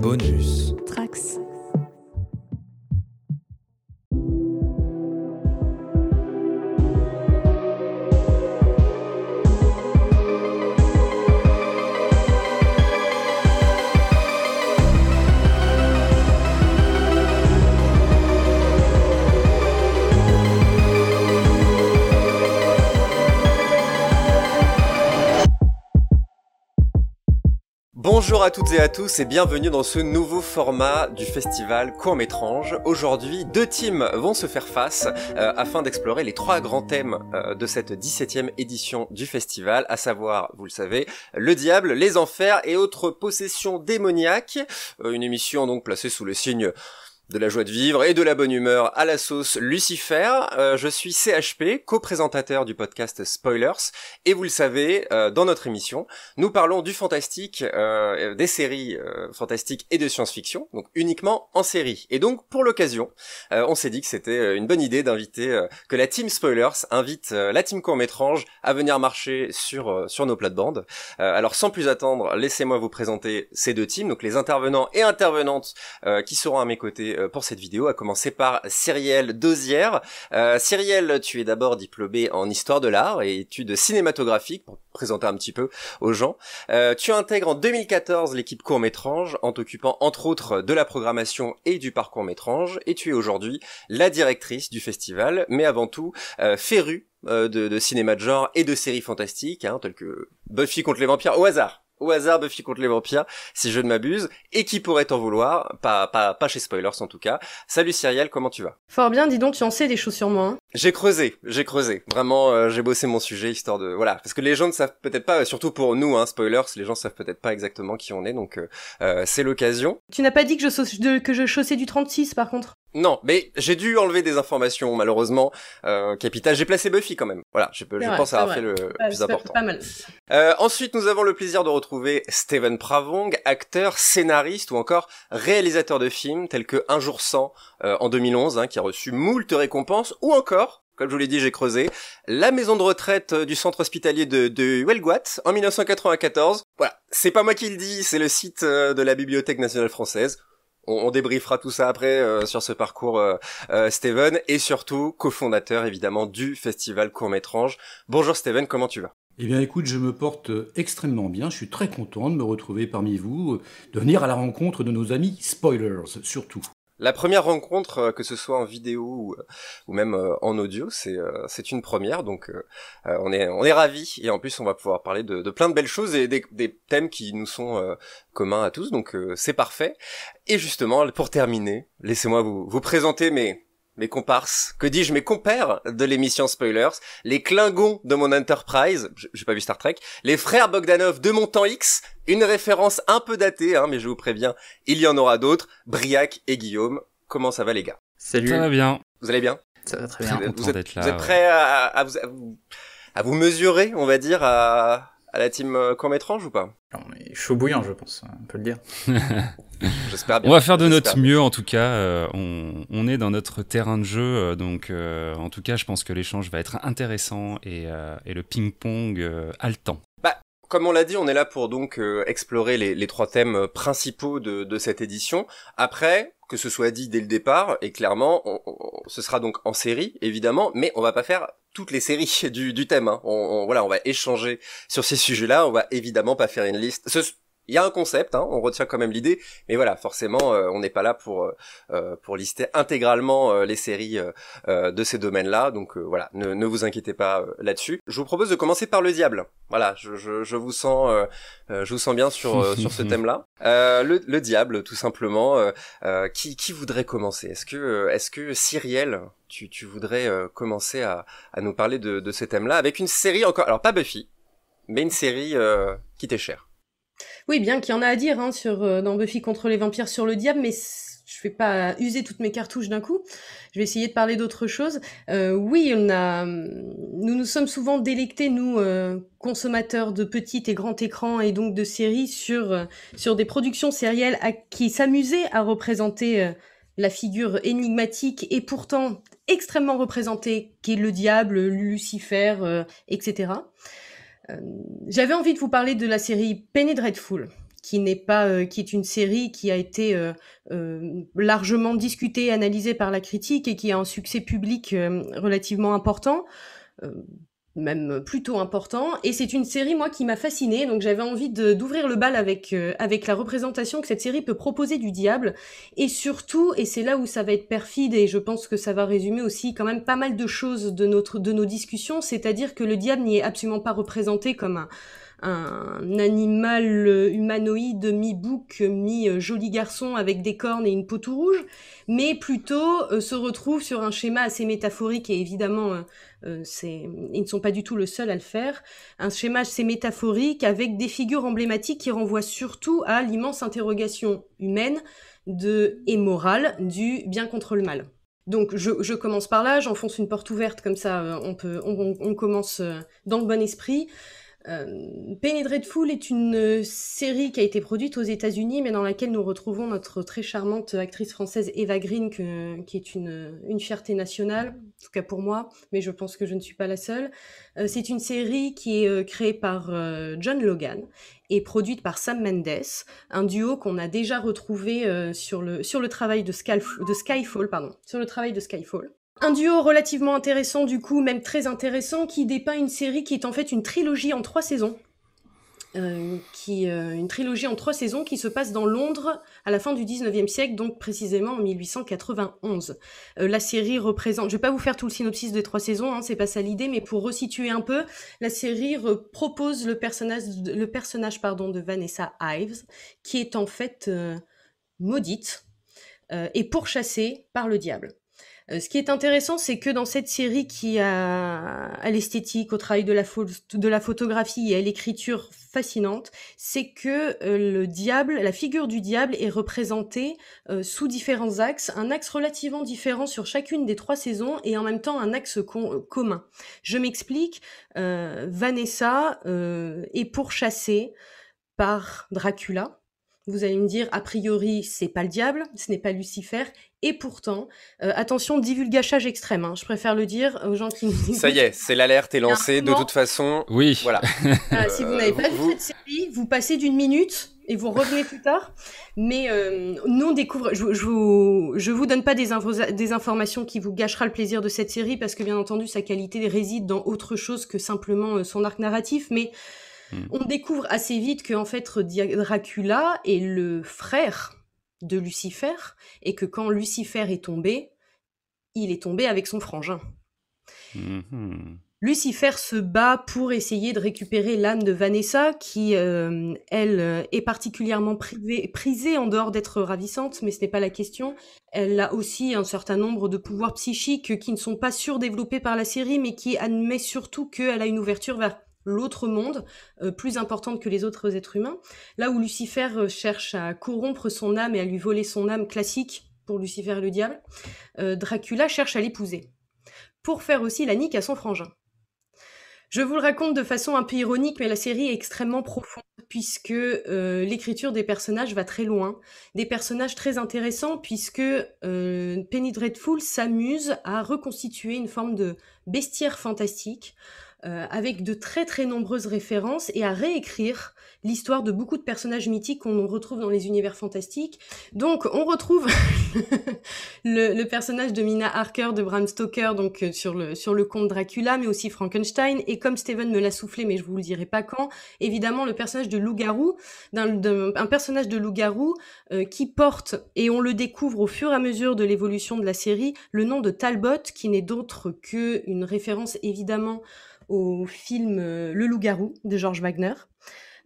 Bonus. Trax. Bonjour à toutes et à tous et bienvenue dans ce nouveau format du festival Court Métrange. Aujourd'hui, deux teams vont se faire face euh, afin d'explorer les trois grands thèmes euh, de cette 17e édition du festival, à savoir, vous le savez, le diable, les enfers et autres possessions démoniaques. Euh, une émission donc placée sous le signe de la joie de vivre et de la bonne humeur à la sauce Lucifer. Euh, je suis CHP, co-présentateur du podcast Spoilers, et vous le savez, euh, dans notre émission, nous parlons du fantastique, euh, des séries fantastiques et de science-fiction, donc uniquement en série. Et donc, pour l'occasion, on s'est dit que c'était une bonne idée d'inviter, que la team Spoilers invite la team court-métrange à venir marcher sur, sur nos plates-bandes. alors, sans plus attendre, laissez-moi vous présenter ces deux teams, donc les intervenants et intervenantes qui seront à mes côtés euh, pour cette vidéo, à commencer par Cyrielle Dosière. Euh, Cyrielle, tu es d'abord diplômée en histoire de l'art et études cinématographiques, pour présenter un petit peu aux gens. Euh, tu intègres en 2014 l'équipe court-métrange en t'occupant entre autres de la programmation et du parcours métrange et tu es aujourd'hui la directrice du festival, mais avant tout euh, férue euh, de, de, cinéma de genre et de séries fantastiques, hein, telles que Buffy contre les vampires au hasard au hasard Buffy contre les vampires, si je ne m'abuse, et qui pourrait t'en vouloir, pas, pas, pas chez Spoilers en tout cas. Salut Cyrielle, comment tu vas? Fort bien, dis donc, tu en sais des choses sur moi. Hein j'ai creusé, j'ai creusé. Vraiment, euh, j'ai bossé mon sujet histoire de voilà, parce que les gens ne savent peut-être pas, surtout pour nous, hein, spoilers, les gens savent peut-être pas exactement qui on est, donc euh, euh c'est l'occasion. Tu n'as pas dit que je, que je chaussais du 36 par contre? Non, mais j'ai dû enlever des informations malheureusement. Euh, capital, j'ai placé Buffy quand même. Voilà, je, je pense avoir fait le plus important. Pas mal. Euh, ensuite, nous avons le plaisir de retrouver Steven Pravong, acteur, scénariste ou encore réalisateur de films tels que Un jour sans euh, en 2011, hein, qui a reçu moult récompenses, ou encore comme je vous l'ai dit, j'ai creusé. La maison de retraite euh, du centre hospitalier de, de Huelguat en 1994. Voilà, c'est pas moi qui le dis, c'est le site de la Bibliothèque nationale française. On, on débriefera tout ça après sur ce parcours, Steven, et surtout cofondateur évidemment du festival Court Métrange. Bonjour Steven, comment tu vas? Eh bien écoute, je me porte extrêmement bien, je suis très content de me retrouver parmi vous, de venir à la rencontre de nos amis spoilers surtout. La première rencontre, euh, que ce soit en vidéo ou, euh, même euh, en audio, c'est une première, donc on est on est ravis. Et en plus on va pouvoir parler de, plein de belles choses et des, thèmes qui nous sont communs à tous, donc c'est parfait. Et justement, pour terminer, laissez-moi vous vous présenter mes mes comparses, que dis-je, mes compères de l'émission Spoilers, les Klingons de mon Enterprise, j'ai pas vu Star Trek, les frères Bogdanov de mon temps X, une référence un peu datée, hein, mais je vous préviens, il y en aura d'autres, Briac et Guillaume. Comment ça va les gars? Salut. Ça va bien. Vous allez bien? Ça va très bien. Vous, êtes, vous êtes prêts à, vous, à, vous, mesurer, on va dire, à, à la team euh, court métrange ou pas? On est chaud bouillant, je pense, on peut le dire. J'espère bien. On va faire de notre mieux, en tout cas. Euh, on, on, est dans notre terrain de jeu, euh, donc en tout cas, je pense que l'échange va être intéressant et, et le ping-pong haletant. Bah, comme on l'a dit, on est là pour donc explorer les, trois thèmes principaux de, cette édition. Après, que ce soit dit dès le départ, et clairement, ce sera donc en série, évidemment, mais on va pas faire toutes les séries du, thème. Hein. On, voilà, on va échanger sur ces sujets-là. On va évidemment pas faire une liste. Il y a un concept, hein, on retient quand même l'idée, mais voilà, forcément, euh, on n'est pas là pour euh, euh, pour lister intégralement les séries de ces domaines-là, donc voilà, ne, ne, vous inquiétez pas là-dessus. Je vous propose de commencer par le diable. Voilà, je, je, je vous sens, je vous sens bien sur sur ce thème-là. Le, le, diable, tout simplement. qui qui voudrait commencer? Est-ce que est-ce que Cyrielle, tu tu voudrais commencer à à nous parler de de ce thème-là avec une série encore, alors pas Buffy, mais une série qui t'est chère? Oui, bien qu'il y en a à dire hein, sur, euh, dans Buffy contre les vampires sur le diable, mais je vais pas user toutes mes cartouches d'un coup. Je vais essayer de parler d'autre chose. Euh, oui, on a, nous nous sommes souvent délectés, nous, euh, consommateurs de petits et grands écrans et donc de séries, sur, sur des productions sérielles qui s'amusaient à représenter la figure énigmatique et pourtant extrêmement représentée qu'est le diable, Lucifer, etc. Euh, j'avais envie de vous parler de la série Penny Dreadful, qui n'est pas, qui est une série qui a été largement discutée, analysée par la critique et qui a un succès public relativement important même plutôt important. Et c'est une série, moi, qui m'a fascinée. Donc j'avais envie d'ouvrir le bal avec, euh, avec la représentation que cette série peut proposer du diable. Et surtout, et c'est là où ça va être perfide, et je pense que ça va résumer aussi quand même pas mal de choses de, notre, de nos discussions, c'est-à-dire que le diable n'y est absolument pas représenté comme un un animal humanoïde mi-bouc, mi-joli garçon avec des cornes et une peau tout rouge, mais plutôt euh, se retrouve sur un schéma assez métaphorique et évidemment euh, euh, ils ne sont pas du tout le seul à le faire, un schéma assez métaphorique avec des figures emblématiques qui renvoient surtout à l'immense interrogation humaine de, et morale du bien contre le mal. Donc je, commence par là, j'enfonce une porte ouverte comme ça, on peut, on commence dans le bon esprit. Euh, Penny Dreadful est une euh, série qui a été produite aux États-Unis, mais dans laquelle nous retrouvons notre très charmante actrice française Eva Green, qui est une, une fierté nationale, en tout cas pour moi, mais je pense que je ne suis pas la seule. Euh, c'est une série qui est créée par John Logan et produite par Sam Mendes, un duo qu'on a déjà retrouvé sur, le, sur le travail de, Skyfall, pardon, sur le travail de Skyfall. Un duo relativement intéressant du coup, même très intéressant, qui dépeint une série qui est en fait une trilogie en trois saisons. Euh, qui, euh, une trilogie en trois saisons qui se passe dans Londres à la fin du 19e siècle, donc précisément en 1891. Euh, la série représente, je vais pas vous faire tout le synopsis des trois saisons, hein, c'est pas ça l'idée, mais pour resituer un peu, la série propose le personnage, le personnage pardon, de Vanessa Ives, qui est en fait maudite et pourchassée par le diable. Euh, ce qui est intéressant, c'est que dans cette série qui a à l'esthétique, au travail de la, photographie et à l'écriture fascinante, c'est que euh, le diable, la figure du diable est représentée euh, sous différents axes, un axe relativement différent sur chacune des trois saisons et en même temps un axe commun. Je m'explique, Vanessa est pourchassée par Dracula, vous allez me dire, a priori, c'est pas le diable, ce n'est pas Lucifer, et pourtant, euh, attention, divulgachage extrême, hein, je préfère le dire aux gens qui nous Ça y est, c'est l'alerte est lancée, de toute façon. Oui. Voilà. Ah, si vous n'avez pas vu cette série, vous passez d'une minute et vous revenez plus tard. Mais euh, nous, on découvre, je, je, vous, je vous donne pas des, des informations qui vous gâchera le plaisir de cette série, parce que bien entendu, sa qualité réside dans autre chose que simplement euh, son arc narratif, mais Hmm. On découvre assez vite que en fait Dracula est le frère de Lucifer et que quand Lucifer est tombé, il est tombé avec son frangin. Hmm. Lucifer se bat pour essayer de récupérer l'âme de Vanessa, qui, euh, elle, est particulièrement prisée en dehors d'être ravissante, mais ce n'est pas la question. Elle a aussi un certain nombre de pouvoirs psychiques qui ne sont pas surdéveloppés par la série, mais qui admet surtout qu'elle a une ouverture vers l'autre monde, euh, plus importante que les autres êtres humains. Là où Lucifer euh, cherche à corrompre son âme et à lui voler son âme classique pour Lucifer le diable, euh, Dracula cherche à l'épouser, pour faire aussi la nique à son frangin. Je vous le raconte de façon un peu ironique, mais la série est extrêmement profonde puisque l'écriture des personnages va très loin, des personnages très intéressants puisque Penny Dreadful s'amuse à reconstituer une forme de bestiaire fantastique euh, avec de très très nombreuses références et à réécrire l'histoire de beaucoup de personnages mythiques qu'on retrouve dans les univers fantastiques. Donc on retrouve le, personnage de Mina Harker de Bram Stoker donc euh, sur le sur le conte Dracula mais aussi Frankenstein et comme Steven me l'a soufflé mais je vous le dirai pas quand, évidemment le personnage de loup-garou d'un un personnage de loup-garou euh, qui porte et on le découvre au fur et à mesure de l'évolution de la série le nom de Talbot qui n'est d'autre que une référence évidemment au film euh, Le Loup-garou de George Wagner.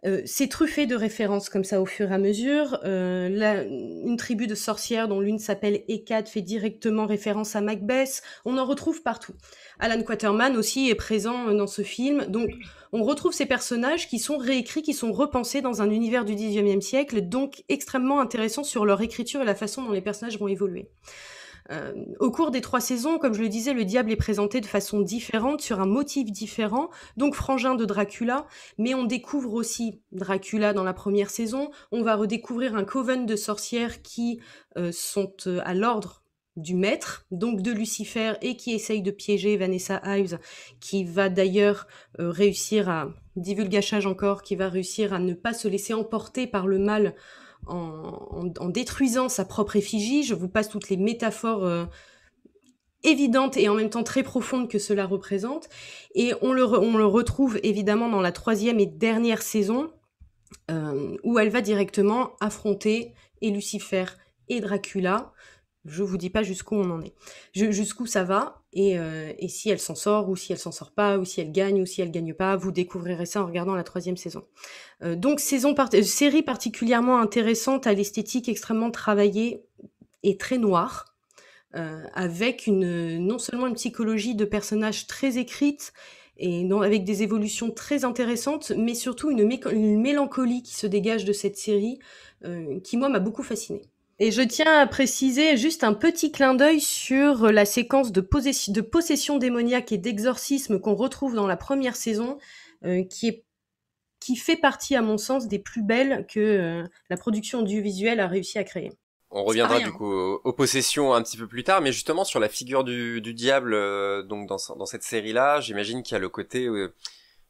Euh, c'est truffé de références comme ça au fur et à mesure. Euh, une tribu de sorcières dont l'une s'appelle Hécate fait directement référence à Macbeth. On en retrouve partout. Alan Quaterman aussi est présent dans ce film. Donc on retrouve ces personnages qui sont réécrits, qui sont repensés dans un univers du XIXe siècle, donc extrêmement intéressants sur leur écriture et la façon dont les personnages vont évoluer. Euh, au cours des trois saisons, comme je le disais, le diable est présenté de façon différente, sur un motif différent, donc frangin de Dracula, mais on découvre aussi Dracula dans la première saison, on va redécouvrir un coven de sorcières qui euh, sont euh, à l'ordre du maître, donc de Lucifer, et qui essaye de piéger Vanessa Ives, qui va d'ailleurs réussir à divulgachage encore, qui va réussir à ne pas se laisser emporter par le mal en, détruisant sa propre effigie. Je vous passe toutes les métaphores euh, évidentes et en même temps très profondes que cela représente. Et on le, retrouve évidemment dans la troisième et dernière saison, euh, où elle va directement affronter et Lucifer et Dracula. Je vous dis pas jusqu'où on en est, jusqu'où ça va, et, euh, et si elle s'en sort, ou si elle s'en sort pas, ou si elle gagne, ou si elle gagne pas, vous découvrirez ça en regardant la troisième saison. Euh, donc saison série particulièrement intéressante à l'esthétique extrêmement travaillée et très noire, euh, avec une non seulement une psychologie de personnages très écrite et non, avec des évolutions très intéressantes, mais surtout une, une mélancolie qui se dégage de cette série, qui moi m'a beaucoup fascinée. Et je tiens à préciser juste un petit clin d'œil sur la séquence de, de possession démoniaque et d'exorcisme qu'on retrouve dans la première saison, euh, qui est qui fait partie, à mon sens, des plus belles que euh, la production audiovisuelle a réussi à créer. On reviendra du coup aux, possessions un petit peu plus tard, mais justement sur la figure du, du diable, euh, donc dans, dans cette série-là, j'imagine qu'il y a le côté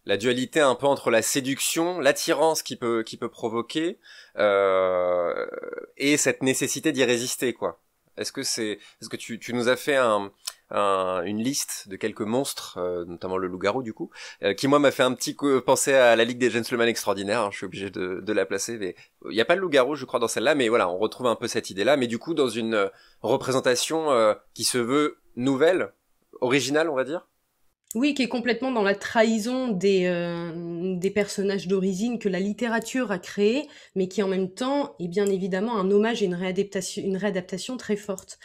la dualité un peu entre la séduction, l'attirance qui peut qui peut provoquer euh, et cette nécessité d'y résister quoi. Est-ce que c'est est-ce que tu, tu nous as fait un, une liste de quelques monstres, euh, notamment le loup-garou du coup, euh, qui moi m'a fait un petit coup penser à la Ligue des Gentlemen extraordinaires. Hein, je suis obligé de, de la placer, mais il n'y a pas le loup-garou, je crois, dans celle-là, mais voilà, on retrouve un peu cette idée-là, mais du coup dans une représentation euh, qui se veut nouvelle, originale, on va dire? Oui, qui est complètement dans la trahison des, euh, des personnages d'origine que la littérature a créé, mais qui en même temps est bien évidemment un hommage et une réadaptation, une réadaptation très forte.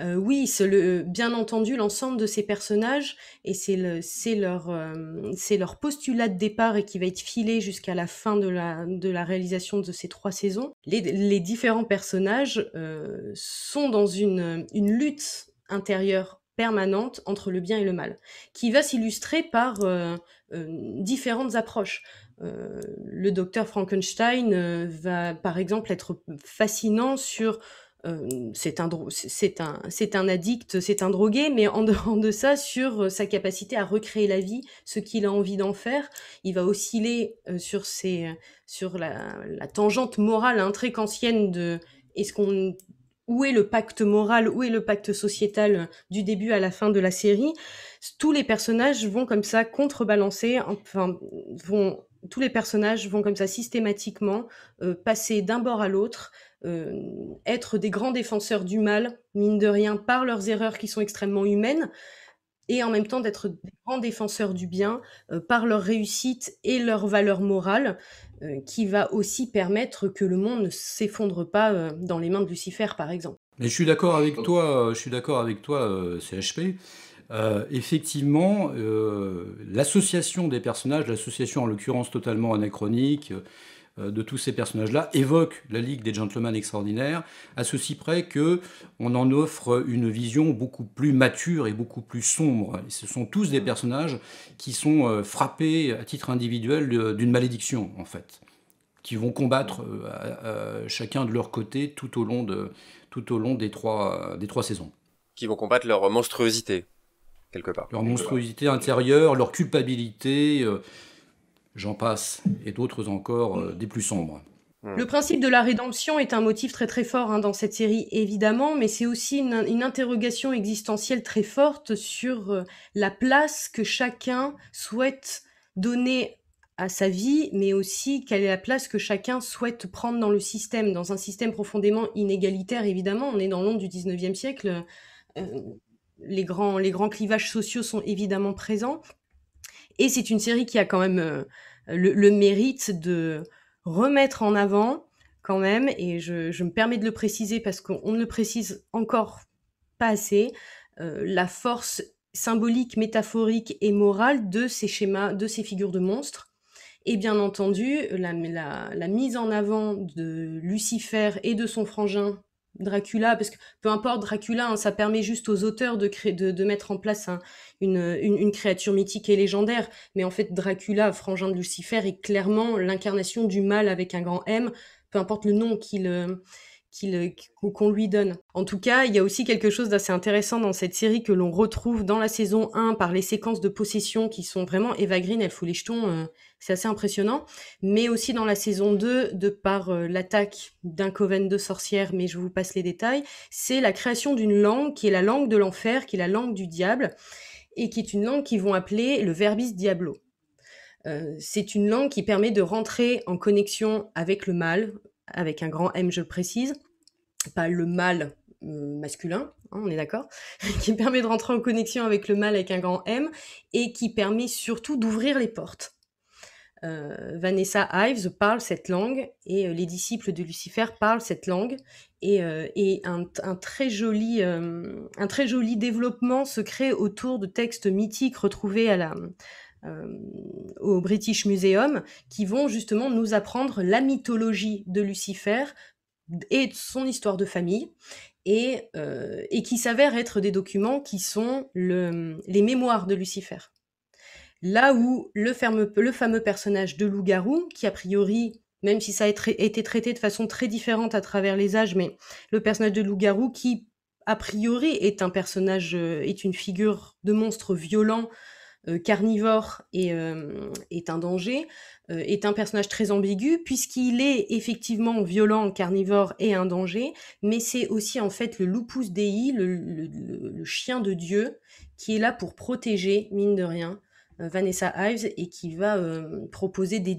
Euh, oui, c'est le, bien entendu l'ensemble de ces personnages, et c'est le, c'est leur, euh, c'est leur postulat de départ et qui va être filé jusqu'à la fin de la, de la réalisation de ces trois saisons. Les, les différents personnages euh, sont dans une, une lutte intérieure permanente entre le bien et le mal, qui va s'illustrer par euh, euh, différentes approches. Euh, le docteur Frankenstein va par exemple être fascinant sur c'est un, un, un addict, c'est un drogué, mais en dehors de ça, sur sa capacité à recréer la vie, ce qu'il a envie d'en faire. Il va osciller sur, ses, sur la, tangente morale hein, très ancienne de est-ce qu'on où est le pacte moral, où est le pacte sociétal euh, du début à la fin de la série? Tous les personnages vont comme ça contrebalancer, enfin, vont, tous les personnages vont comme ça systématiquement euh, passer d'un bord à l'autre, euh, être des grands défenseurs du mal, mine de rien, par leurs erreurs qui sont extrêmement humaines, et en même temps d'être des grands défenseurs du bien par leur réussite et leur valeur morale, euh, qui va aussi permettre que le monde ne s'effondre pas euh, dans les mains de Lucifer, par exemple. Mais je suis d'accord avec toi, je suis d'accord avec toi, euh, CHP. effectivement, l'association des personnages, l'association en l'occurrence totalement anachronique, euh, de tous ces personnages-là évoque la Ligue des Gentlemen Extraordinaires, à ceci près que on en offre une vision beaucoup plus mature et beaucoup plus sombre. ce sont tous des personnages qui sont euh, frappés à titre individuel d'une malédiction, en fait, qui vont combattre euh, chacun de leur côté tout au long, de, tout au long des, trois, des trois saisons. Qui vont combattre leur monstruosité, quelque part. Leur monstruosité intérieure, leur culpabilité j'en passe, et d'autres encore euh, des plus sombres. Hmm. Le principe de la rédemption est un motif très très fort hein, dans cette série, évidemment, mais c'est aussi une, interrogation existentielle très forte sur euh, la place que chacun souhaite donner à sa vie, mais aussi quelle est la place que chacun souhaite prendre dans le système, dans un système profondément inégalitaire, évidemment. On est dans l'onde du 19e siècle. Euh, les, grands, les grands clivages sociaux sont évidemment présents. Et c'est une série qui a quand même euh, le, mérite de remettre en avant quand même, et je, me permets de le préciser parce qu'on ne le précise encore pas assez, euh, la force symbolique, métaphorique et morale de ces schémas, de ces figures de monstres. Et bien entendu, la, la mise en avant de Lucifer et de son frangin Dracula, parce que peu importe Dracula, hein, ça permet juste aux auteurs de, mettre en place une, créature mythique et légendaire. Mais en fait, Dracula, frangin de Lucifer, est clairement l'incarnation du mal avec un grand M, peu importe le nom qu'il qu'on lui donne. En tout cas, il y a aussi quelque chose d'assez intéressant dans cette série que l'on retrouve dans la saison 1 par les séquences de possession qui sont vraiment Eva Green, elle les jetons, euh, c'est assez impressionnant, mais aussi dans la saison 2 de par euh, l'attaque d'un coven de sorcières, mais je vous passe les détails, c'est la création d'une langue qui est la langue de l'enfer, qui est la langue du diable, et qui est une langue qu'ils vont appeler le verbis diablo. Euh, c'est une langue qui permet de rentrer en connexion avec le mal, avec un grand M, je le précise, pas le mal euh, masculin, hein, on est d'accord, qui permet de rentrer en connexion avec le mal avec un grand M et qui permet surtout d'ouvrir les portes. Euh, Vanessa Ives parle cette langue et euh, les disciples de Lucifer parlent cette langue et, et un, très joli, développement se crée autour de textes mythiques retrouvés à la, euh, au British Museum qui vont justement nous apprendre la mythologie de Lucifer et son histoire de famille et, euh, qui s'avèrent être des documents qui sont le, les mémoires de Lucifer. Là où le fameux, personnage de loup-garou, qui a priori, même si ça a été traité de façon très différente à travers les âges, mais le personnage de loup-garou qui, a priori, est un personnage, euh, est une figure de monstre violent euh, carnivore et, euh, est un danger, est un personnage très ambigu puisqu'il est effectivement violent, carnivore et un danger, mais c'est aussi en fait le lupus dei, le, chien de Dieu, qui est là pour protéger, mine de rien, Vanessa Ives et qui va proposer des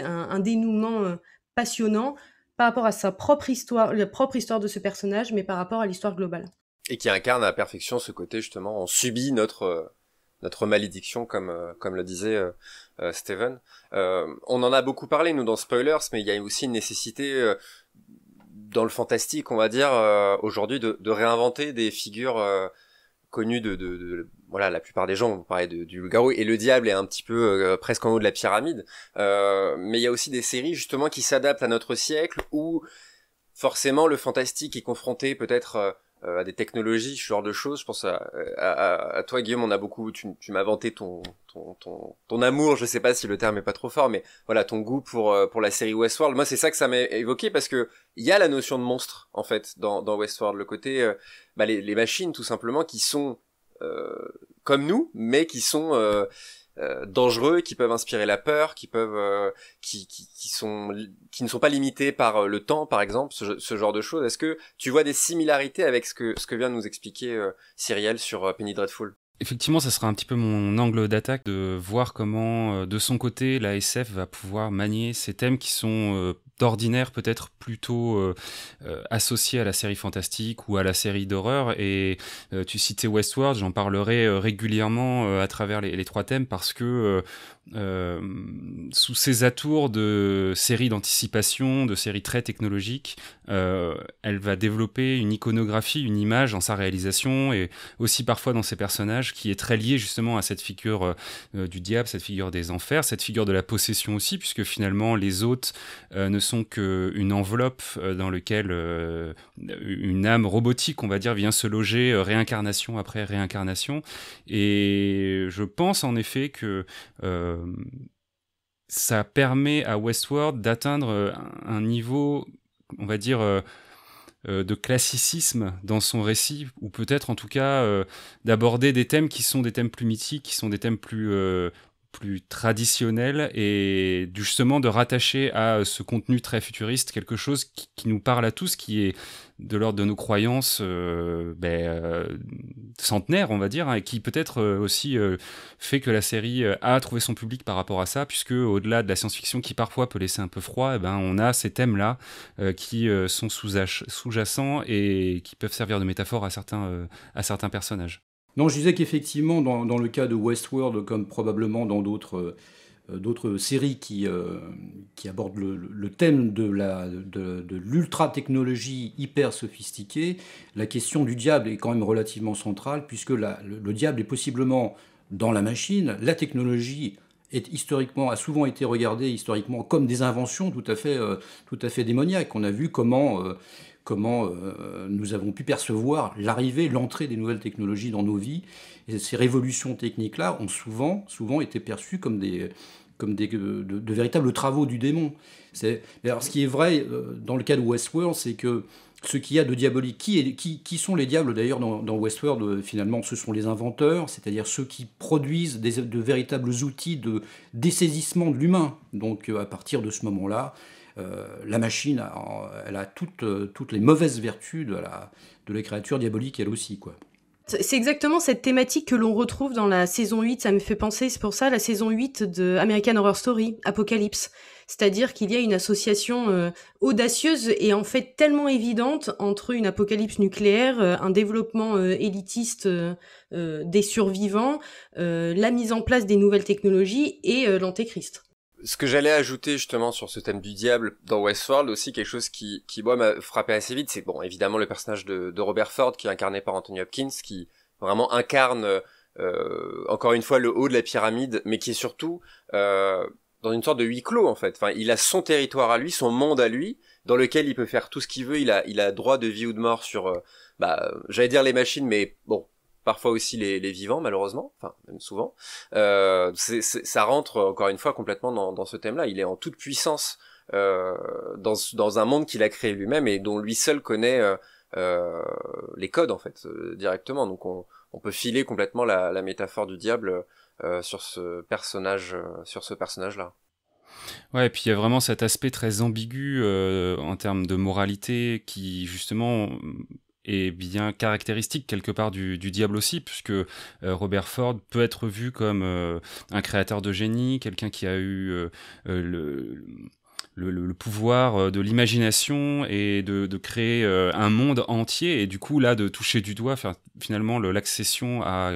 un, dénouement passionnant par rapport à sa propre histoire, la propre histoire de ce personnage, mais par rapport à l'histoire globale. Et qui incarne à la perfection ce côté justement, on subit notre notre malédiction, comme euh, comme le disait euh, euh, Steven. on en a beaucoup parlé nous dans Spoilers, mais il y a aussi une nécessité dans le fantastique, on va dire aujourd'hui, de, réinventer des figures connues de, voilà la plupart des gens. On parlait du loup-garou et le diable est un petit peu presque en haut de la pyramide, mais il y a aussi des séries justement qui s'adaptent à notre siècle où forcément le fantastique est confronté peut-être euh, à des technologies, ce genre de choses. Je pense à, à, à toi, Guillaume, on a beaucoup, tu, tu m'as vanté ton, ton, ton, ton, amour, je sais pas si le terme est pas trop fort, mais voilà, ton goût pour, euh, pour la série Westworld. Moi, c'est ça que ça m'a évoqué parce que il y a la notion de monstre, en fait, dans, dans Westworld, le côté, euh, bah, les, les, machines, tout simplement, qui sont euh, comme nous, mais qui sont euh, dangereux, qui peuvent inspirer la peur, qui peuvent, euh, qui, qui, qui, sont, qui ne sont pas limités par euh, le temps, par exemple, ce, ce genre de choses. Est-ce que tu vois des similarités avec ce que ce que vient de nous expliquer Cyrielle sur Penny Dreadful? Effectivement, ça sera un petit peu mon angle d'attaque de voir comment, de son côté, la SF va pouvoir manier ces thèmes qui sont d'ordinaire peut-être plutôt euh, euh, associé à la série fantastique ou à la série d'horreur. Et euh, tu citais Westworld, j'en parlerai régulièrement à travers les, les, trois thèmes parce que sous ces atours de série d'anticipation, de série très technologique, elle va développer une iconographie, une image dans sa réalisation et aussi parfois dans ses personnages qui est très liée justement à cette figure du diable, cette figure des enfers, cette figure de la possession aussi, puisque finalement les hôtes ne sont qu'une enveloppe euh, dans laquelle euh, une âme robotique, on va dire, vient se loger euh, réincarnation après réincarnation. Et je pense en effet que ça permet à Westworld d'atteindre un niveau, on va dire, de classicisme dans son récit, ou peut-être en tout cas d'aborder des thèmes qui sont des thèmes plus mythiques, qui sont des thèmes plus, plus traditionnel et justement de rattacher à ce contenu très futuriste quelque chose qui, nous parle à tous, qui est de l'ordre de nos croyances euh, ben, euh, centenaires, on va dire, hein, et qui peut-être euh, aussi fait que la série a trouvé son public par rapport à ça, puisque au-delà de la science-fiction qui parfois peut laisser un peu froid, eh ben, on a ces thèmes-là qui sont sous-jacents et qui peuvent servir de métaphore à certains, à certains personnages. Non, je disais qu'effectivement, dans, le cas de Westworld, comme probablement dans d'autres euh, séries qui, euh, qui abordent le, thème de, la, de, l'ultra-technologie hyper sophistiquée, la question du diable est quand même relativement centrale, puisque le, diable est possiblement dans la machine, la technologie est historiquement, a souvent été regardée historiquement comme des inventions tout à fait, euh, tout à fait démoniaques. On a vu comment comment euh, nous avons pu percevoir l'arrivée, l'entrée des nouvelles technologies dans nos vies. Et ces révolutions techniques-là ont souvent, souvent été perçues comme des, comme des, de, véritables travaux du démon. Alors, ce qui est vrai dans le cas de Westworld, c'est que ce qu'il y a de diabolique, qui, qui, qui sont les diables d'ailleurs dans, Westworld Finalement, ce sont les inventeurs, c'est-à-dire ceux qui produisent des, de véritables outils de dessaisissement de l'humain. Donc, à partir de ce moment-là, la machine, elle a toutes, toutes les mauvaises vertus de la, créature diabolique, elle aussi, quoi. C'est exactement cette thématique que l'on retrouve dans la saison 8, ça me fait penser, c'est pour ça la saison 8 de American Horror Story, Apocalypse. C'est-à-dire qu'il y a une association euh, audacieuse et en fait tellement évidente entre une apocalypse nucléaire, euh, un développement euh, élitiste des survivants, la mise en place des nouvelles technologies et l'antéchrist ce que j'allais ajouter justement sur ce thème du diable dans Westworld aussi quelque chose qui qui moi m'a frappé assez vite c'est bon évidemment le personnage de, Robert Ford qui est incarné par Anthony Hopkins qui vraiment incarne euh, encore une fois le haut de la pyramide mais qui est surtout euh, dans une sorte de huis clos en fait. Enfin il a son territoire à lui son monde à lui dans lequel il peut faire tout ce qu'il veut. Il a il a droit de vie ou de mort sur euh, bah j'allais dire les machines mais bon parfois aussi les, vivants malheureusement, enfin même souvent. Euh, ça rentre encore une fois complètement dans, ce thème-là. Il est en toute puissance euh, dans, un monde qu'il a créé lui-même et dont lui seul connaît euh, les codes en fait directement. Donc on, peut filer complètement la, métaphore du diable sur ce personnage, sur ce personnage-là. Ouais, et puis il y a vraiment cet aspect très ambigu en termes de moralité qui justement est bien caractéristique quelque part du, du diable aussi, puisque euh, Robert Ford peut être vu comme euh, un créateur de génie, quelqu'un qui a eu euh, le le, le, pouvoir euh, de l'imagination et de, de créer euh, un monde entier. Et du coup là de toucher du doigt faire, finalement l'accession à,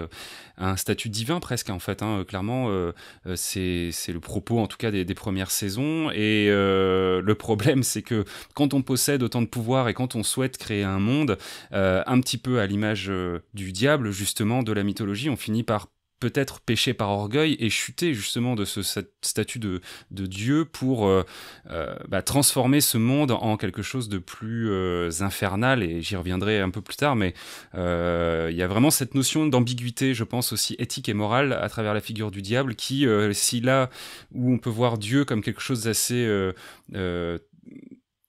un statut divin presque en fait hein, clairement euh, c'est le propos en tout cas des, des premières saisons. Et le problème c'est que quand on possède autant de pouvoir et quand on souhaite créer un monde un petit peu à l'image du diable justement de la mythologie on finit par peut-être péché par orgueil et chuter justement de ce statut de, Dieu pour euh, euh, bah, transformer ce monde en quelque chose de plus euh, infernal, et j'y reviendrai un peu plus tard, mais il y a vraiment cette notion d'ambiguïté, je pense aussi éthique et morale à travers la figure du diable, qui, si là où on peut voir Dieu comme quelque chose d'assez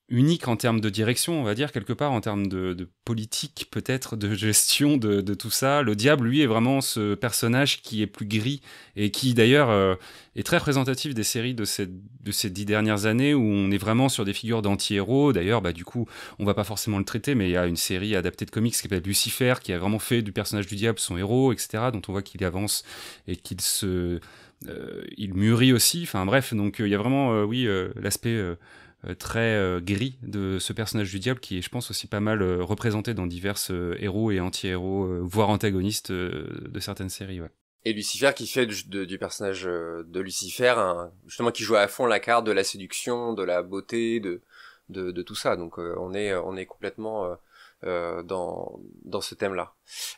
unique en termes de direction, on va dire, quelque part, en termes de, politique, peut-être, de gestion de, tout ça. Le diable, lui, est vraiment ce personnage qui est plus gris et qui, d'ailleurs, euh, est très représentatif des séries de ces, de ces dix dernières années où on est vraiment sur des figures d'anti-héros. D'ailleurs, bah, du coup, on va pas forcément le traiter, mais il y a une série adaptée de comics qui s'appelle Lucifer, qui a vraiment fait du personnage du diable son héros, etc., dont on voit qu'il avance et qu'il se... Euh, il mûrit aussi, enfin bref, donc euh, il y a vraiment, oui, l'aspect euh, très euh, gris de ce personnage du diable qui est, je pense, aussi pas mal euh, représenté dans divers héros et anti-héros, voire antagonistes de certaines séries. Ouais. Et Lucifer qui fait du, personnage de Lucifer, justement qui joue à fond la carte de la séduction, de la beauté, de, de, tout ça. Donc on, est, on est complètement dans, dans ce thème-là.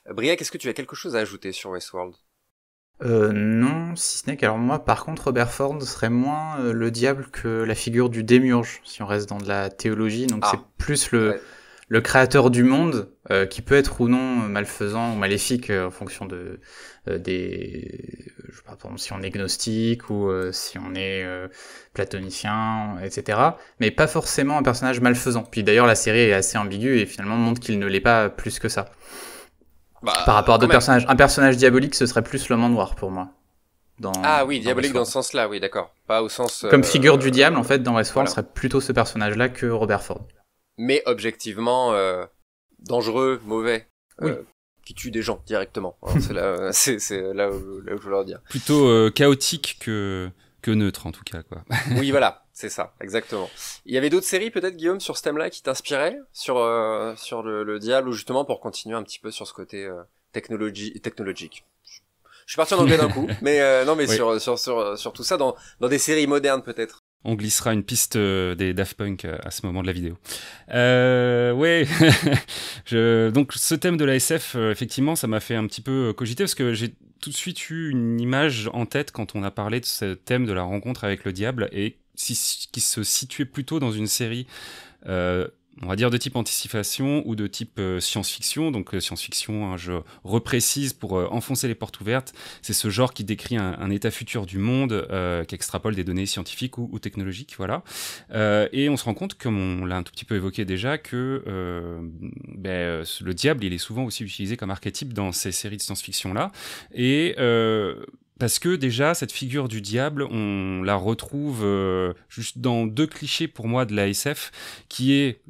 Briac, est-ce que tu as quelque chose à ajouter sur Westworld? Euh, non, si ce n'est qu'alors moi, par contre, Robert Ford serait moins euh, le diable que la figure du démiurge, si on reste dans de la théologie. Donc c'est ah. plus le, le créateur du monde, euh, qui peut être ou non malfaisant ou maléfique en fonction de des, je sais pas, par exemple, si on est gnostique ou si on est platonicien, etc. Mais pas forcément un personnage malfaisant. Puis d'ailleurs, la série est assez ambiguë et finalement montre qu'il ne l'est pas plus que ça. Bah, Par rapport à d'autres personnages. Un personnage diabolique, ce serait plus l'homme en noir pour moi. Dans, ah oui, diabolique dans, ce sens-là, oui, d'accord. Pas au sens. Comme euh, figure du diable, en fait, dans Westworld, ce serait plutôt ce personnage-là que Robert Ford. Mais objectivement, euh, dangereux, mauvais. Euh, oui. qui tue des gens directement. c'est là, c'est, là, où, là où je veux leur dire. Plutôt chaotique que, que neutre, en tout cas, quoi. oui, voilà. C'est ça, exactement. Il y avait d'autres séries peut-être Guillaume sur ce thème-là qui t'inspiraient sur euh, sur le, diable ou justement pour continuer un petit peu sur ce côté euh, technologie technologique? Je suis parti en anglais d'un coup, mais euh, non mais sur, sur, sur sur tout ça dans dans des séries modernes peut-être. On glissera une piste des Daft Punk à ce moment de la vidéo. Euh, ouais, je, donc ce thème de la SF, effectivement, ça m'a fait un petit peu cogiter parce que j'ai tout de suite eu une image en tête quand on a parlé de ce thème de la rencontre avec le diable et qui se situait plutôt dans une série euh, on va dire de type anticipation ou de type euh, science-fiction. Donc euh, science-fiction, hein, je reprécise pour enfoncer les portes ouvertes, c'est ce genre qui décrit un, état futur du monde, qui extrapole des données scientifiques ou, technologiques, voilà. et on se rend compte, comme on l'a un tout petit peu évoqué déjà, que ben, le diable, il est souvent aussi utilisé comme archétype dans ces séries de science-fiction là. Et parce que déjà, cette figure du diable, on la retrouve euh, juste dans deux clichés pour moi de la SF, qui est,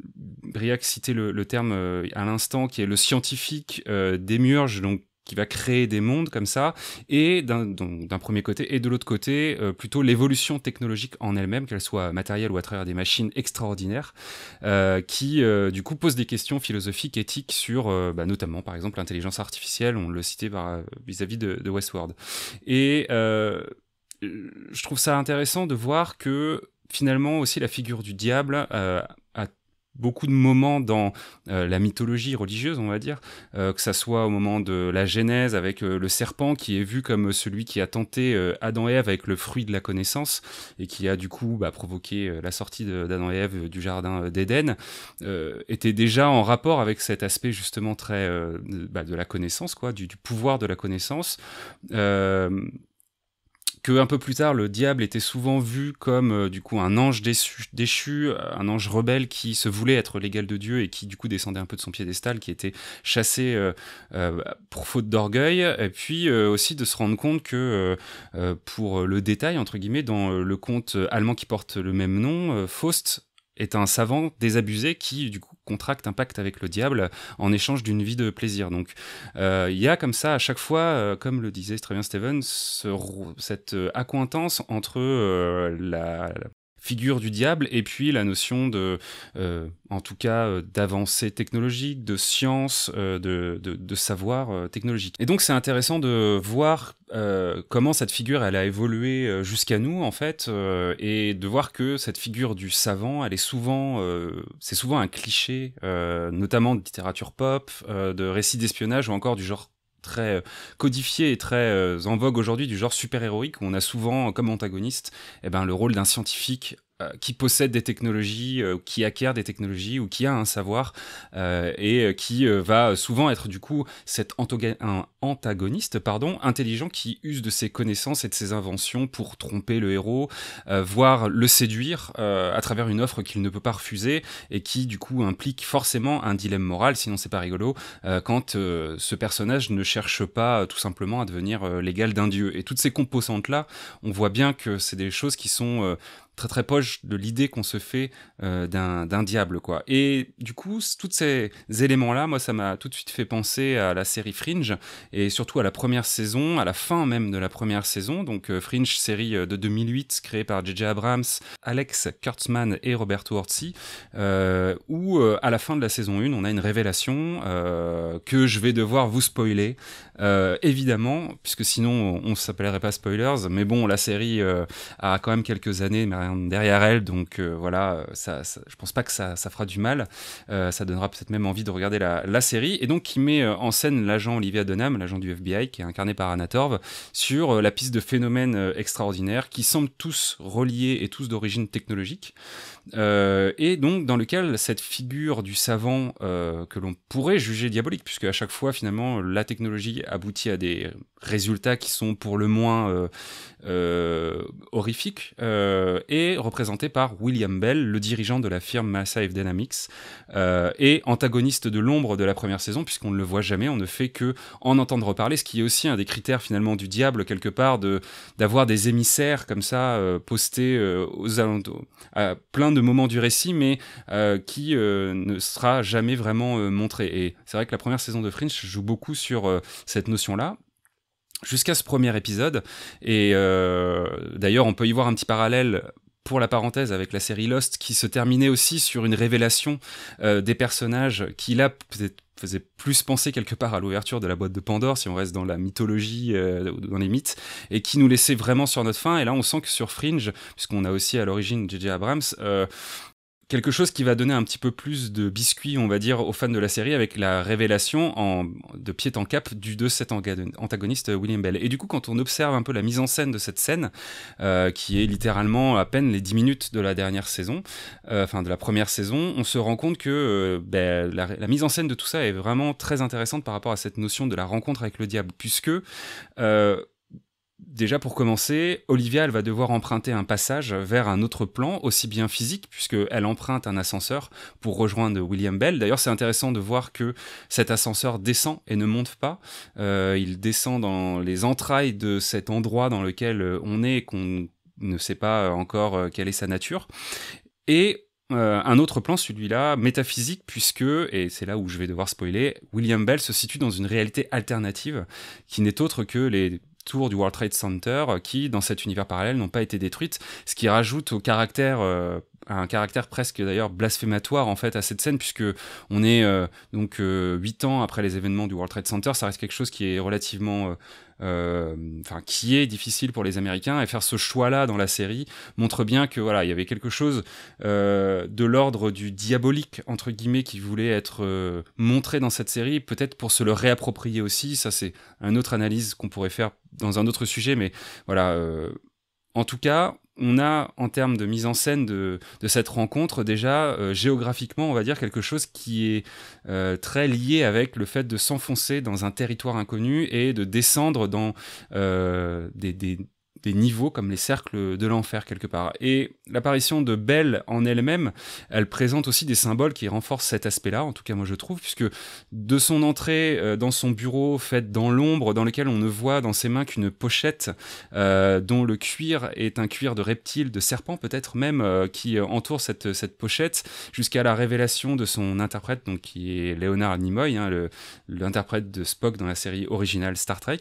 Briac citait le, terme euh, à l'instant, qui est le scientifique euh, démurge, donc qui va créer des mondes comme ça, et d'un premier côté, et de l'autre côté, euh, plutôt l'évolution technologique en elle-même, qu'elle soit matérielle ou à travers des machines extraordinaires, euh, qui euh, du coup pose des questions philosophiques, éthiques sur bah, notamment par exemple l'intelligence artificielle, on le citait vis-à-vis de, de, Westworld. Et je trouve ça intéressant de voir que finalement aussi la figure du diable beaucoup de moments dans euh, la mythologie religieuse, on va dire, euh, que ça soit au moment de la Genèse avec euh, le serpent qui est vu comme celui qui a tenté Adam et Ève avec le fruit de la connaissance et qui a du coup bah, provoqué la sortie d'Adam et Ève du jardin d'Éden, était déjà en rapport avec cet aspect justement très bah, de la connaissance, quoi, du, du, pouvoir de la connaissance que un peu plus tard le diable était souvent vu comme euh, du coup un ange déchu, un ange rebelle qui se voulait être l'égal de Dieu et qui du coup descendait un peu de son piédestal, qui était chassé euh, euh, pour faute d'orgueil, et puis aussi de se rendre compte que pour le détail entre guillemets dans le conte allemand qui porte le même nom, Faust est un savant désabusé qui du coup contracte un pacte avec le diable en échange d'une vie de plaisir. Donc euh, il y a comme ça à chaque fois, euh, comme le disait très bien Steven, cette euh, accointance entre la, figure du diable et puis la notion de, euh, en tout cas, euh, d'avancée technologique, de science, euh, de, de, savoir technologique. Et donc c'est intéressant de voir comment cette figure elle a évolué jusqu'à nous en fait et de voir que cette figure du savant elle est souvent c'est souvent un cliché notamment de littérature pop de récits d'espionnage ou encore du genre très euh, codifié et très euh, en vogue aujourd'hui du genre super-héroïque où on a souvent comme antagoniste eh ben, le rôle d'un scientifique qui possède des technologies, euh, qui acquiert des technologies ou qui a un savoir euh, et qui va souvent être du coup cet antagoniste pardon, intelligent qui use de ses connaissances et de ses inventions pour tromper le héros, voire le séduire à travers une offre qu'il ne peut pas refuser et qui du coup implique forcément un dilemme moral, sinon c'est pas rigolo, quand ce personnage ne cherche pas tout simplement à devenir l'égal d'un dieu. Et toutes ces composantes-là, on voit bien que c'est des choses qui sont très très proche de l'idée qu'on se fait euh, d'un diable quoi. Et du coup, tous ces éléments là, moi ça m'a tout de suite fait penser à la série Fringe et surtout à la première saison, à la fin même de la première saison. Donc euh, Fringe, série euh, de 2008 créée par J.J. Abrams, Alex Kurtzman et Roberto Orci, où à la fin de la saison 1, on a une révélation que je vais devoir vous spoiler, évidemment, puisque sinon on, ne s'appellerait pas spoilers. Mais bon, la série a quand même quelques années, mais derrière elle, donc euh, voilà, ça, je pense pas que ça, fera du mal. Euh, ça donnera peut-être même envie de regarder la, la, série. Et donc, qui met euh, en scène l'agent Olivia Dunham, l'agent du FBI, qui est incarné par Anna Torv, sur la piste de phénomènes extraordinaires qui semblent tous reliés et tous d'origine technologique. et donc, dans lequel cette figure du savant que l'on pourrait juger diabolique, puisque à chaque fois, finalement, la technologie aboutit à des résultats qui sont pour le moins horrifiques. et représenté par William Bell, le dirigeant de la firme Massive Dynamics, euh, et antagoniste de l'ombre de la première saison, puisqu'on ne le voit jamais, on ne fait que en entendre reparler, ce qui est aussi un des critères finalement du diable, quelque part, de d'avoir des émissaires comme ça, euh, postés euh, aux alentours, à plein de moments du récit, mais qui ne sera jamais vraiment montré. Et c'est vrai que la première saison de Fringe joue beaucoup sur cette notion-là jusqu'à ce premier épisode. Et d'ailleurs, on peut y voir un petit parallèle pour la parenthèse avec la série Lost qui se terminait aussi sur une révélation euh, des personnages qui là faisait plus penser quelque part à l'ouverture de la boîte de Pandore, si on reste dans la mythologie, euh, dans les mythes, et qui nous laissait vraiment sur notre fin. Et là, on sent que sur Fringe, puisqu'on a aussi à l'origine J.J. Abrams, euh, quelque chose qui va donner un petit peu plus de biscuit, on va dire, aux fans de la série avec la révélation de pied en cap du de cet antagoniste William Bell. Et du coup, quand on observe un peu la mise en scène de cette scène, euh, qui est littéralement à peine les 10 minutes de la dernière saison, euh, enfin de la première saison, on se rend compte que euh, ben, la, la, mise en scène de tout ça est vraiment très intéressante par rapport à cette notion de la rencontre avec le diable, puisque Déjà pour commencer, Olivia elle va devoir emprunter un passage vers un autre plan, aussi bien physique, puisqu'elle emprunte un ascenseur pour rejoindre William Bell. D'ailleurs c'est intéressant de voir que cet ascenseur descend et ne monte pas. Euh, il descend dans les entrailles de cet endroit dans lequel euh, on est qu'on ne sait pas encore euh, quelle est sa nature. Et un autre plan, celui-là, métaphysique, puisque, et c'est là où je vais devoir spoiler, William Bell se situe dans une réalité alternative qui n'est autre que les du World Trade Center qui, dans cet univers parallèle, n'ont pas été détruites, ce qui rajoute au caractère euh, un caractère presque d'ailleurs blasphématoire en fait à cette scène puisque on est euh, donc euh, huit ans après les événements du World Trade Center, ça reste quelque chose qui est relativement euh, enfin qui est difficile pour les Américains. Et faire ce choix-là dans la série montre bien que voilà il y avait quelque chose euh, de l'ordre du diabolique entre guillemets qui voulait être euh, montré dans cette série. Peut-être pour se le réapproprier aussi. Ça c'est une autre analyse qu'on pourrait faire dans un autre sujet. Mais voilà en tout cas, on a en termes de mise en scène de, cette rencontre déjà euh, géographiquement on va dire quelque chose qui est euh, très lié avec le fait de s'enfoncer dans un territoire inconnu et de descendre dans euh, des, des niveaux comme les cercles de l'enfer quelque part. Et l'apparition de Belle en elle-même, elle présente aussi des symboles qui renforcent cet aspect-là, en tout cas moi je trouve, puisque de son entrée euh, dans son bureau faite dans l'ombre, dans lequel on ne voit dans ses mains qu'une pochette euh, dont le cuir est un cuir de reptile, de serpent peut-être même, euh, qui entoure cette, cette pochette, jusqu'à la révélation de son interprète, donc qui est Leonard Nimoy, hein, l'interprète de Spock dans la série originale Star Trek.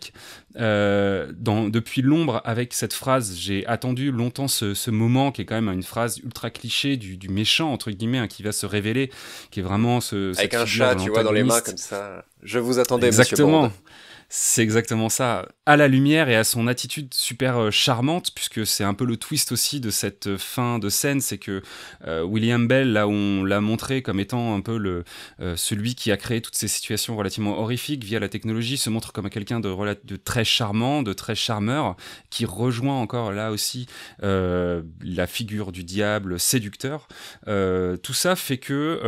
depuis l'ombre avec cette phrase, j'ai attendu longtemps ce, moment qui est quand même une phrase ultra cliché du, méchant, entre guillemets, hein, qui va se révéler, qui est vraiment ce. Avec un chat, tu vois, dans les mains comme ça. Je vous attendais, Exactement. Monsieur c'est exactement ça. À la lumière et à son attitude super euh, charmante, puisque c'est un peu le twist aussi de cette euh, fin de scène, c'est que euh, William Bell, là où on l'a montré comme étant un peu le, celui qui a créé toutes ces situations relativement horrifiques via la technologie, se montre comme quelqu'un de, de très charmant, de très charmeur, qui rejoint encore là aussi la figure du diable séducteur. tout ça fait que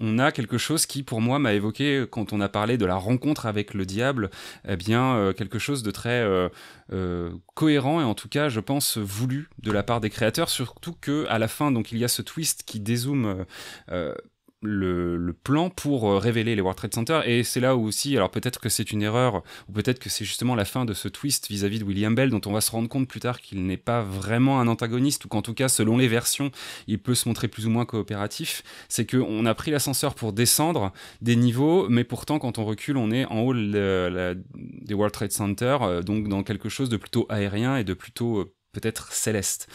on a quelque chose qui, pour moi, m'a évoqué quand on a parlé de la rencontre avec le diable eh bien, euh, quelque chose de très euh, euh, cohérent et en tout cas, je pense, voulu de la part des créateurs, surtout que à la fin, donc, il y a ce twist qui dézoome le, plan pour euh, révéler les World Trade Center. Et c'est là où aussi, alors peut-être que c'est une erreur, ou peut-être que c'est justement la fin de ce twist vis-à-vis de William Bell, dont on va se rendre compte plus tard qu'il n'est pas vraiment un antagoniste, ou qu'en tout cas, selon les versions, il peut se montrer plus ou moins coopératif. C'est qu'on a pris l'ascenseur pour descendre des niveaux, mais pourtant, quand on recule, on est en haut des World Trade Center, euh, donc dans quelque chose de plutôt aérien et de plutôt euh, peut-être céleste.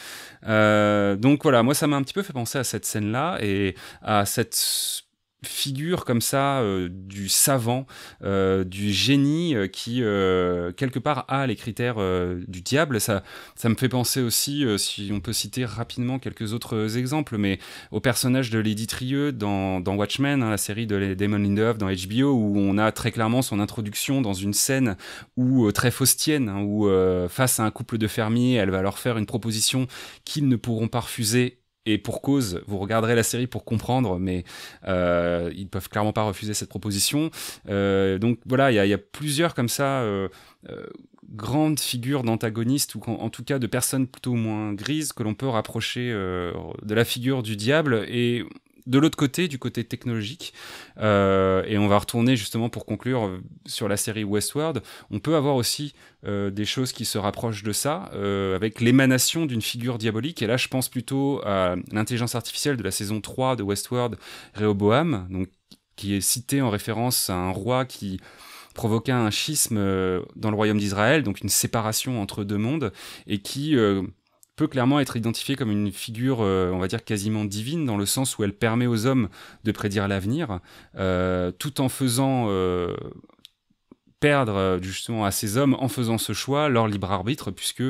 Euh, donc voilà, moi ça m'a un petit peu fait penser à cette scène-là et à cette figure comme ça euh, du savant, euh, du génie euh, qui quelque part a les critères du diable. Ça, ça me fait penser aussi, si on peut citer rapidement quelques autres exemples, mais au personnage de Lady Trieux dans, dans Watchmen, hein, la série de Damon Lindelof dans HBO, où on a très clairement son introduction dans une scène où très faustienne, hein, où face à un couple de fermiers, elle va leur faire une proposition qu'ils ne pourront pas refuser et pour cause, vous regarderez la série pour comprendre, mais euh, ils peuvent clairement pas refuser cette proposition. Euh, donc voilà, il y, a plusieurs comme ça euh, euh, grandes figures d'antagonistes ou en, tout cas de personnes plutôt moins grises que l'on peut rapprocher de la figure du diable et de l'autre côté, du côté technologique, euh, et on va retourner justement pour conclure euh, sur la série Westworld, on peut avoir aussi euh, des choses qui se rapprochent de ça, avec l'émanation d'une figure diabolique, et là je pense plutôt à l'intelligence artificielle de la saison 3 de Westworld, Rehoboam, donc, qui est cité en référence à un roi qui provoqua un schisme dans le royaume d'Israël, donc une séparation entre deux mondes, et qui peut clairement être identifiée comme une figure, euh, on va dire, quasiment divine, dans le sens où elle permet aux hommes de prédire l'avenir, euh, tout en faisant, euh, perdre justement à ces hommes en faisant ce choix leur libre arbitre, puisque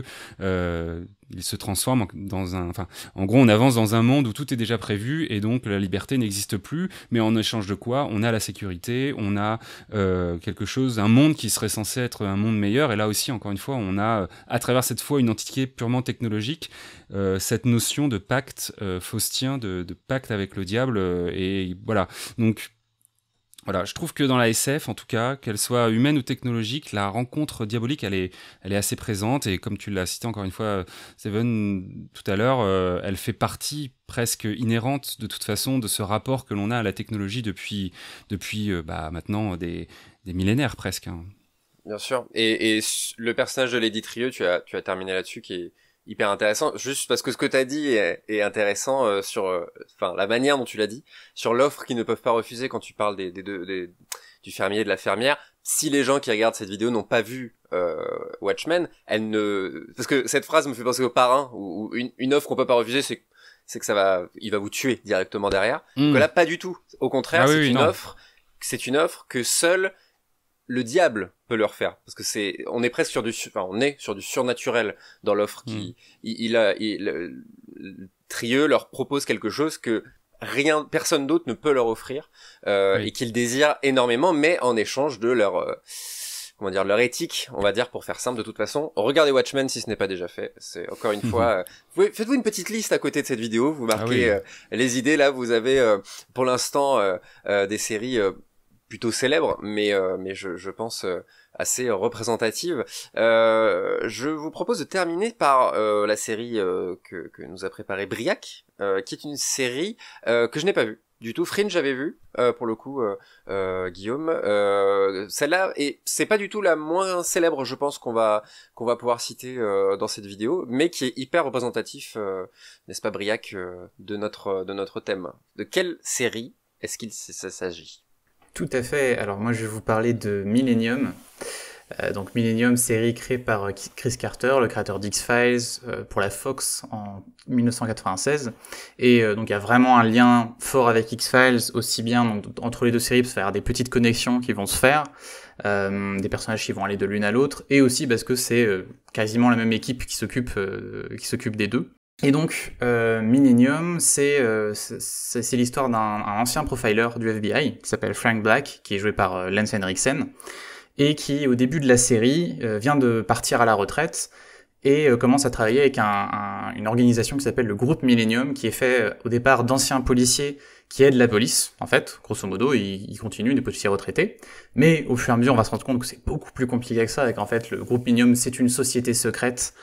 il se transforme dans un. Enfin, en gros, on avance dans un monde où tout est déjà prévu et donc la liberté n'existe plus. Mais en échange de quoi? On a la sécurité, on a euh, quelque chose, un monde qui serait censé être un monde meilleur. Et là aussi, encore une fois, on a, à travers cette fois une entité purement technologique, euh, cette notion de pacte euh, faustien, de, de, pacte avec le diable. et voilà. Donc voilà, je trouve que dans la SF, en tout cas, qu'elle soit humaine ou technologique, la rencontre diabolique, elle est, elle est assez présente. Et comme tu l'as cité encore une fois, Seven, tout à l'heure, euh, elle fait partie presque inhérente de toute façon de ce rapport que l'on a à la technologie depuis, depuis euh, bah, maintenant des, millénaires presque. Hein. Bien sûr. Et, et, le personnage de Lady Trieux, tu as, tu as terminé là-dessus, qui est hyper intéressant. Juste parce que ce que tu as dit est, est intéressant euh, sur euh, enfin la manière dont tu l'as dit sur l'offre qu'ils ne peuvent pas refuser quand tu parles des, des, des, du fermier et de la fermière. Si les gens qui regardent cette vidéo n'ont pas vu euh, Watchmen elle ne parce que cette phrase me fait penser au parrain où, une, une, offre qu'on peut pas refuser c'est c'est que ça va il va vous tuer directement derrière. Mmh. que là pas du tout. Au contraire ah c'est une offre c'est une offre que seul le diable peut leur faire. Parce que c'est on est presque sur du enfin on est sur du surnaturel dans l'offre qui hmm. il, a il, le, Trieux leur propose quelque chose que rien personne d'autre ne peut leur offrir euh, et qu'ils désirent énormément mais en échange de leur euh, comment dire leur éthique on va dire pour faire simple de toute façon. Regardez Watchmen si ce n'est pas déjà fait. C'est encore une fois euh, faites-vous une petite liste à côté de cette vidéo. Vous marquez ah les idées. Là vous avez pour l'instant des séries plutôt célèbre, mais euh, mais je, pense euh, assez représentative. Euh, je vous propose de terminer par la série que, que nous a préparé Briac, qui est une série que je n'ai pas vue du tout. Fringe j'avais vu pour le coup, Guillaume. Celle-là et c'est pas du tout la moins célèbre, je pense qu'on va qu'on va pouvoir citer dans cette vidéo, mais qui est hyper représentatif, n'est-ce pas, Briac, de notre de notre thème. De quelle série est-ce qu'il s'agit? Tout à fait. Alors moi je vais vous parler de Millennium. Euh, donc Millennium, série créée par euh, Chris Carter, le créateur d'X-Files euh, pour la Fox en 1996. Et donc il y a vraiment un lien fort avec X-Files, aussi bien entre les deux séries, parce qu'il y avoir des petites connexions qui vont se faire, des personnages qui vont aller de l'une à l'autre, et aussi parce que c'est quasiment la même équipe qui s'occupe qui s'occupe des deux. Et donc, euh, Millennium, c'est euh, l'histoire d'un ancien profiler du FBI qui s'appelle Frank Black, qui est joué par euh, Lance Henriksen, et qui, au début de la série, euh, vient de partir à la retraite et commence à travailler avec un, une organisation qui s'appelle le groupe Millennium, qui est fait au départ d'anciens policiers qui aident la police, en fait, grosso modo, ils, ils, continuent, des policiers retraités, mais au fur et à mesure, on va se rendre compte que c'est beaucoup plus compliqué que ça, et qu'en fait, le groupe Millennium, c'est une société secrète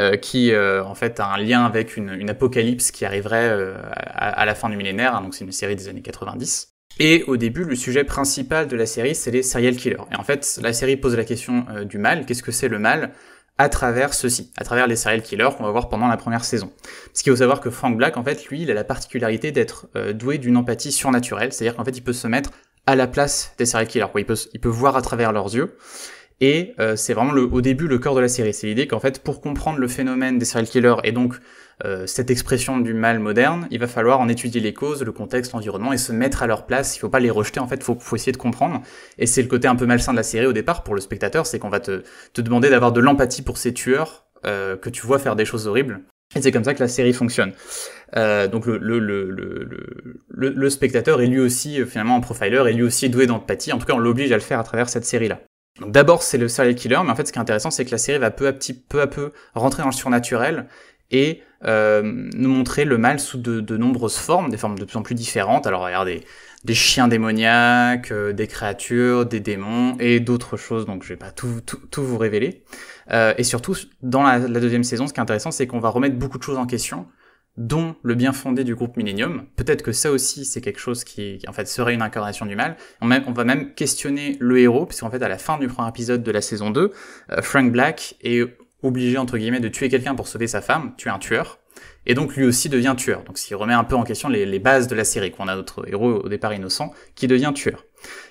euh, qui euh, en fait a un lien avec une, une apocalypse qui arriverait euh, à, la fin du millénaire, hein, donc c'est une série des années 90. Et au début, le sujet principal de la série, c'est les serial killers. Et en fait, la série pose la question du mal. Qu'est-ce que c'est le mal? À travers ceci, à travers les serial killers qu'on va voir pendant la première saison. Parce qu'il faut savoir que Frank Black, en fait, lui, il a la particularité d'être doué d'une empathie surnaturelle, c'est-à-dire qu'en fait, il peut se mettre à la place des serial killers, il peut, il peut voir à travers leurs yeux. Et euh, c'est vraiment le, au début le cœur de la série. C'est l'idée qu'en fait, pour comprendre le phénomène des serial killers et donc euh, cette expression du mal moderne, il va falloir en étudier les causes, le contexte, l'environnement et se mettre à leur place. Il faut pas les rejeter. En fait, faut, faut essayer de comprendre. Et c'est le côté un peu malsain de la série au départ pour le spectateur, c'est qu'on va te, te demander d'avoir de l'empathie pour ces tueurs euh, que tu vois faire des choses horribles. Et c'est comme ça que la série fonctionne. Euh, donc le, le, le, le, spectateur est lui aussi finalement un profiler, et lui aussi doué d'empathie. En tout cas, on l'oblige à le faire à travers cette série-là. D'abord c'est le serial killer, mais en fait ce qui est intéressant c'est que la série va peu à petit, peu à peu rentrer dans le surnaturel et euh, nous montrer le mal sous de, de, nombreuses formes, des formes de plus en plus différentes. Alors regardez, des chiens démoniaques, euh, des créatures, des démons et d'autres choses. Donc je vais pas tout, tout, tout vous révéler. Euh, et surtout dans la, deuxième saison, ce qui est intéressant c'est qu'on va remettre beaucoup de choses en question dont le bien fondé du groupe Millennium. Peut-être que ça aussi, c'est quelque chose qui, en fait, serait une incarnation du mal. On, on va même questionner le héros, puisqu'en fait, à la fin du premier épisode de la saison 2, euh, Frank Black est obligé, entre guillemets, de tuer quelqu'un pour sauver sa femme, tuer un tueur et donc lui aussi devient tueur. Donc s'il remet un peu en question les, bases de la série, qu'on a notre héros au départ innocent qui devient tueur.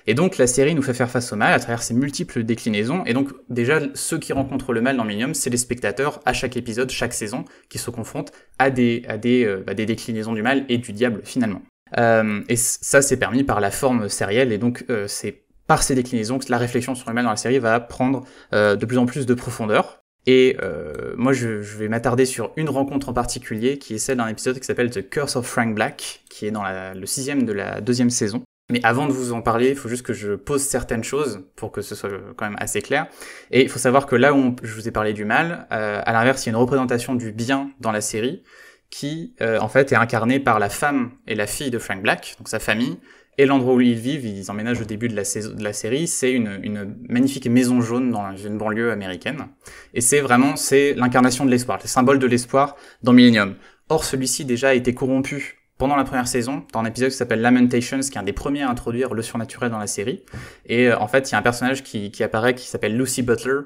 Et donc la série nous fait faire face au mal à travers ses multiples déclinaisons, et donc déjà ceux qui rencontrent le mal dans Millennium, c'est les spectateurs à chaque épisode, chaque saison, qui se confrontent à des, à des, euh, bah, des déclinaisons du mal et du diable finalement. Euh, et ça c'est permis par la forme sérielle, et donc euh, c'est par ses déclinaisons, la réflexion sur le mal dans la série va prendre de plus en plus de profondeur. Et euh, moi, je, vais m'attarder sur une rencontre en particulier, qui est celle d'un épisode qui s'appelle The Curse of Frank Black, qui est dans le sixième de la deuxième saison. Mais avant de vous en parler, il faut juste que je pose certaines choses pour que ce soit quand même assez clair. Et il faut savoir que là où je vous ai parlé du mal, euh, à l'inverse, il y a une représentation du bien dans la série qui, euh, en fait, est incarnée par la femme et la fille de Frank Black, donc sa famille, et l'endroit où ils vivent, ils emménagent au début de la, saison, de la série, c'est une, magnifique maison jaune dans une banlieue américaine. Et c'est vraiment, c'est l'incarnation de l'espoir, le symbole de l'espoir dans Millennium. Or, celui-ci déjà a été corrompu pendant la première saison, dans un épisode qui s'appelle Lamentations, qui est un des premiers à introduire le surnaturel dans la série. Et euh, en fait, il y a un personnage qui, qui apparaît qui s'appelle Lucy Butler,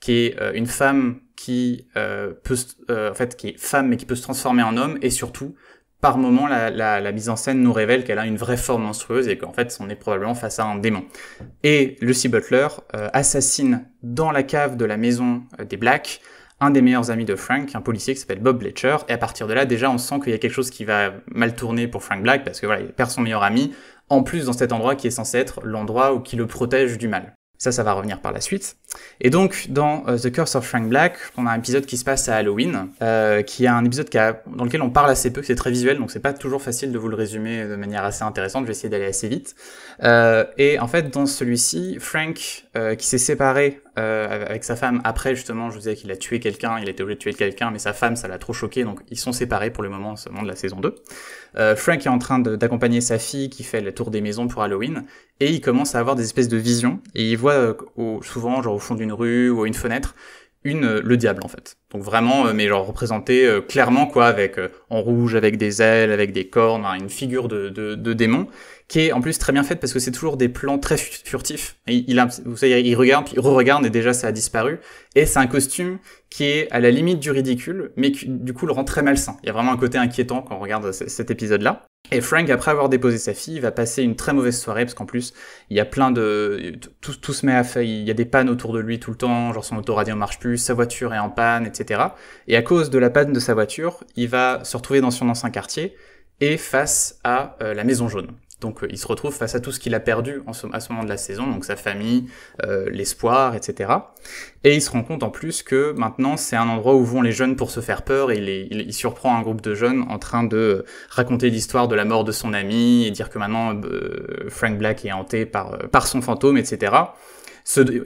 qui est euh, une femme qui euh, peut, en fait, qui est femme mais qui peut se transformer en homme, et surtout par moment, la, mise en scène nous révèle qu'elle a une vraie forme monstrueuse et qu'en fait, on est probablement face à un démon. Et Lucy Butler euh, assassine dans la cave de la maison euh, des Blacks un des meilleurs amis de Frank, un policier qui s'appelle Bob Bletcher. Et à partir de là, déjà, on sent qu'il y a quelque chose qui va mal tourner pour Frank Black parce que voilà, il perd son meilleur ami. En plus, dans cet endroit qui est censé être l'endroit où qui le protège du mal. Ça, ça va revenir par la suite. Et donc, dans euh, The Curse of Frank Black, on a un épisode qui se passe à Halloween, euh, qui est un épisode dans lequel on parle assez peu, c'est très visuel, donc c'est pas toujours facile de vous le résumer de manière assez intéressante. Je vais essayer d'aller assez vite. Euh, et en fait, dans celui-ci, Frank, euh, qui s'est séparé euh, avec sa femme après justement, je vous disais qu'il a tué quelqu'un, il a été obligé de tuer quelqu'un, mais sa femme, ça l'a trop choqué, donc ils sont séparés pour le moment, seulement de la saison 2. Euh, Frank est en train d'accompagner sa fille qui fait le tour des maisons pour Halloween, et il commence à avoir des espèces de visions, et il voit euh, au, souvent, genre au fond d'une rue ou à une fenêtre, une euh, le diable en fait. Donc vraiment, euh, mais genre représenté clairement quoi, avec en rouge, avec des ailes, avec des cornes, une figure de, de, de démon qui est en plus très bien faite parce que c'est toujours des plans très furtifs. il, il, vous savez, il regarde, puis il re-regarde et déjà ça a disparu. Et c'est un costume qui est à la limite du ridicule, mais qui du coup le rend très malsain. Il y a vraiment un côté inquiétant quand on regarde cet épisode-là. Et Frank, après avoir déposé sa fille, va passer une très mauvaise soirée parce qu'en plus, il y a plein de, tout, se met à faire, il y a des pannes autour de lui tout le temps, genre son autoradio marche plus, sa voiture est en panne, etc. Et à cause de la panne de sa voiture, il va se retrouver dans son ancien quartier et face à euh, la Maison Jaune. Donc euh, il se retrouve face à tout ce qu'il a perdu à ce moment de la saison, donc sa famille, euh, l'espoir, etc. Et il se rend compte en plus que maintenant c'est un endroit où vont les jeunes pour se faire peur et il, surprend un groupe de jeunes en train de raconter l'histoire de la mort de son ami et dire que maintenant euh, Frank Black est hanté par, par son fantôme, etc.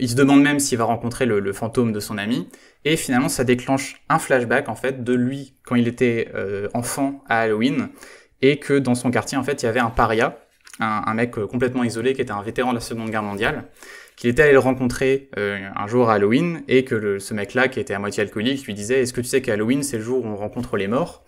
il se demande même s'il va rencontrer le, fantôme de son ami. Et finalement ça déclenche un flashback en fait de lui quand il était enfant à Halloween et que dans son quartier en fait il y avait un paria un, mec euh, complètement isolé qui était un vétéran de la Seconde Guerre mondiale, qu'il était allé le rencontrer euh, un jour à Halloween et que ce mec-là, qui était à moitié alcoolique, lui disait Est-ce que tu sais qu'Halloween, c'est le jour où on rencontre les morts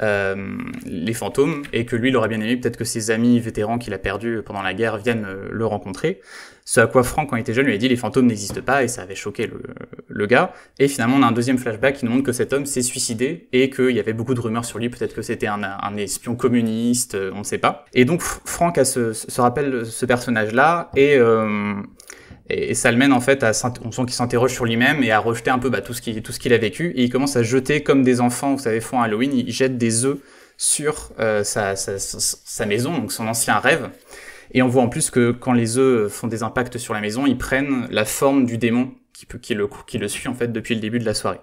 euh, les fantômes, et que lui, il aurait bien aimé peut-être que ses amis vétérans qu'il a perdus pendant la guerre viennent le rencontrer. Ce à quoi Franck, quand il était jeune, lui a dit les fantômes n'existent pas, et ça avait choqué le, le, gars. Et finalement, on a un deuxième flashback qui nous montre que cet homme s'est suicidé, et qu'il y avait beaucoup de rumeurs sur lui, peut-être que c'était un, un, espion communiste, euh, on ne sait pas. Et donc, Franck se rappelle ce personnage-là, et... Euh, et, ça le mène en fait à, on sent qu'il s'interroge sur lui-même et à rejeter un peu bah, tout ce qu'il tout ce qu'il a vécu. Et il commence à jeter comme des enfants, vous savez, font Halloween, il jette des œufs sur euh, sa, sa, sa, maison, donc son ancien rêve. Et on voit en plus que quand les œufs font des impacts sur la maison, ils prennent la forme du démon qui, peut, qui, le, qui le suit en fait depuis le début de la soirée.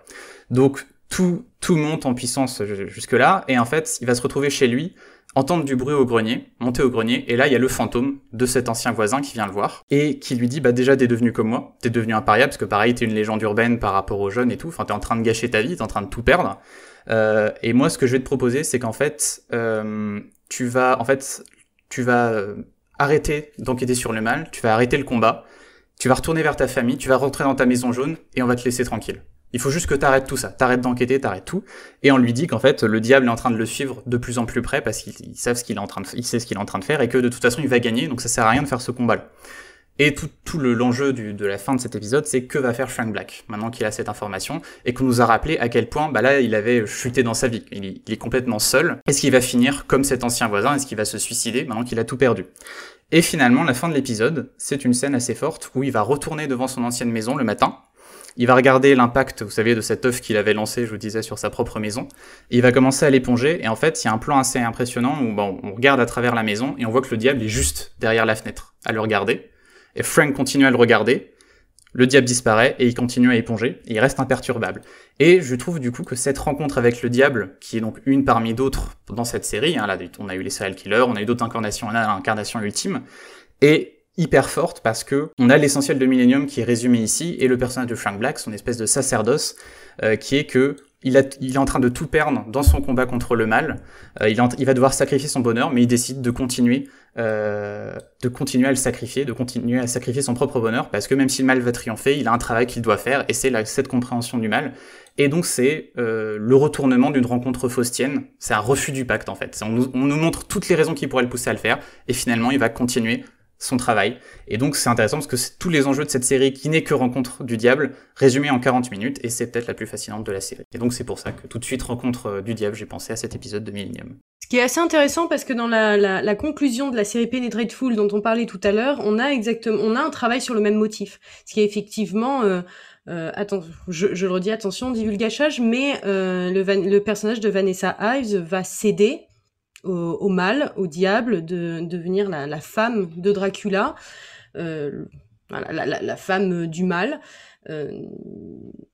Donc tout, tout monte en puissance jusque là, et en fait, il va se retrouver chez lui entendre du bruit au grenier, monter au grenier, et là il y a le fantôme de cet ancien voisin qui vient le voir, et qui lui dit bah déjà t'es devenu comme moi, t'es devenu un paria, parce que pareil t'es une légende urbaine par rapport aux jeunes et tout, enfin t'es en train de gâcher ta vie, t'es en train de tout perdre, euh, et moi ce que je vais te proposer c'est qu'en fait euh, tu vas en fait tu vas euh, arrêter d'enquêter sur le mal, tu vas arrêter le combat, tu vas retourner vers ta famille, tu vas rentrer dans ta maison jaune, et on va te laisser tranquille. Il faut juste que t'arrêtes tout ça, t'arrêtes d'enquêter, t'arrêtes tout. Et on lui dit qu'en fait, le diable est en train de le suivre de plus en plus près parce qu'il sait ce qu'il est en train de faire et que de toute façon il va gagner, donc ça sert à rien de faire ce combat-là. Et tout, tout l'enjeu de la fin de cet épisode, c'est que va faire Frank Black maintenant qu'il a cette information et qu'on nous a rappelé à quel point, bah là, il avait chuté dans sa vie. Il, est complètement seul. Est-ce qu'il va finir comme cet ancien voisin? Est-ce qu'il va se suicider maintenant qu'il a tout perdu? Et finalement, la fin de l'épisode, c'est une scène assez forte où il va retourner devant son ancienne maison le matin il va regarder l'impact, vous savez, de cet œuf qu'il avait lancé, je vous disais, sur sa propre maison. Il va commencer à l'éponger. Et en fait, il y a un plan assez impressionnant où on regarde à travers la maison et on voit que le diable est juste derrière la fenêtre, à le regarder. Et Frank continue à le regarder, le diable disparaît et il continue à éponger, et il reste imperturbable. Et je trouve du coup que cette rencontre avec le diable, qui est donc une parmi d'autres dans cette série, hein, là on a eu les serial killers, on a eu d'autres incarnations, on a l'incarnation ultime, est hyper forte parce que on a l'essentiel de Millennium qui est résumé ici, et le personnage de Frank Black, son espèce de sacerdoce, euh, qui est que il, est en train de tout perdre dans son combat contre le mal. Euh, il, va devoir sacrifier son bonheur, mais il décide de continuer, euh, de continuer à le sacrifier, de continuer à sacrifier son propre bonheur, parce que même si le mal va triompher, il a un travail qu'il doit faire, et c'est cette compréhension du mal. Et donc c'est euh, le retournement d'une rencontre faustienne, c'est un refus du pacte en fait. On nous, on nous montre toutes les raisons qui pourraient le pousser à le faire, et finalement il va continuer son travail. Et donc c'est intéressant parce que tous les enjeux de cette série qui n'est que Rencontre du Diable, résumé en 40 minutes, et c'est peut-être la plus fascinante de la série. Et donc c'est pour ça que tout de suite Rencontre euh, du Diable, j'ai pensé à cet épisode de Millennium. Ce qui est assez intéressant parce que dans la, la, conclusion de la série Penetrateful dont on parlait tout à l'heure, on a exactement, on a un travail sur le même motif, ce qui est effectivement euh, euh, attends, je, je, le redis, attention, divulgachage, mais euh, le, le, personnage de Vanessa Ives va céder au, mal, au diable, de, devenir la, femme de Dracula, euh, la, femme du mal. Euh,